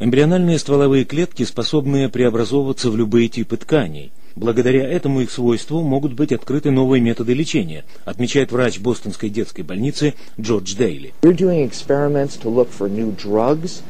Эмбриональные стволовые клетки способны преобразовываться в любые типы тканей. Благодаря этому их свойству могут быть открыты новые методы лечения, отмечает врач Бостонской детской больницы Джордж Дейли.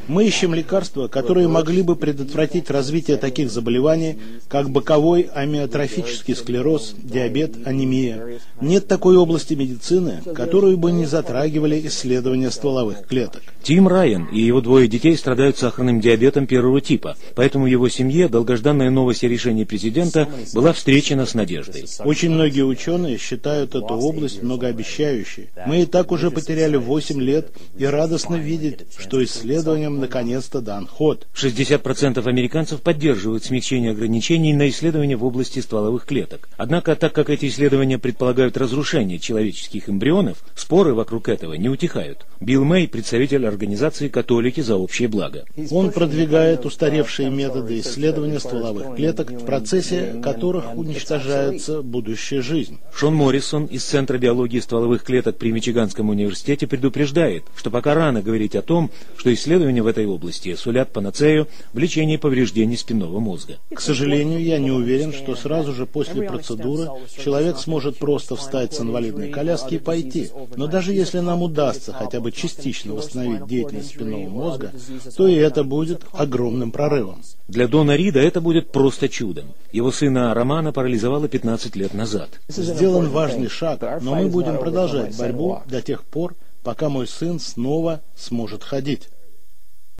Мы ищем лекарства, которые могли бы предотвратить развитие таких заболеваний, как боковой амиотрофический склероз, диабет, анемия. Нет такой области медицины, которую бы не затрагивали исследования стволовых клеток. Тим Райан и его двое детей страдают сахарным диабетом первого типа, поэтому его семье долгожданная новость о решении президента была встречена с надеждой. Очень многие ученые считают эту область многообещающей. Мы и так уже потеряли 8 лет, и радостно видеть, что исследованиям наконец-то дан ход. 60% американцев поддерживают смягчение ограничений на исследования в области стволовых клеток. Однако, так как эти исследования предполагают разрушение человеческих эмбрионов, споры вокруг этого не утихают. Билл Мэй, представитель организации «Католики за общее благо». Он продвигает устаревшие методы исследования стволовых клеток в процессе которых уничтожается будущая жизнь. Шон Моррисон из Центра биологии стволовых клеток при Мичиганском университете предупреждает, что пока рано говорить о том, что исследования в этой области сулят панацею в лечении повреждений спинного мозга. К сожалению, я не уверен, что сразу же после процедуры человек сможет просто встать с инвалидной коляски и пойти. Но даже если нам удастся хотя бы частично восстановить деятельность спинного мозга, то и это будет огромным прорывом. Для Дона Рида это будет просто чудом. Его сына Романа парализовало 15 лет назад. Сделан важный шаг, но мы будем продолжать борьбу до тех пор, пока мой сын снова сможет ходить.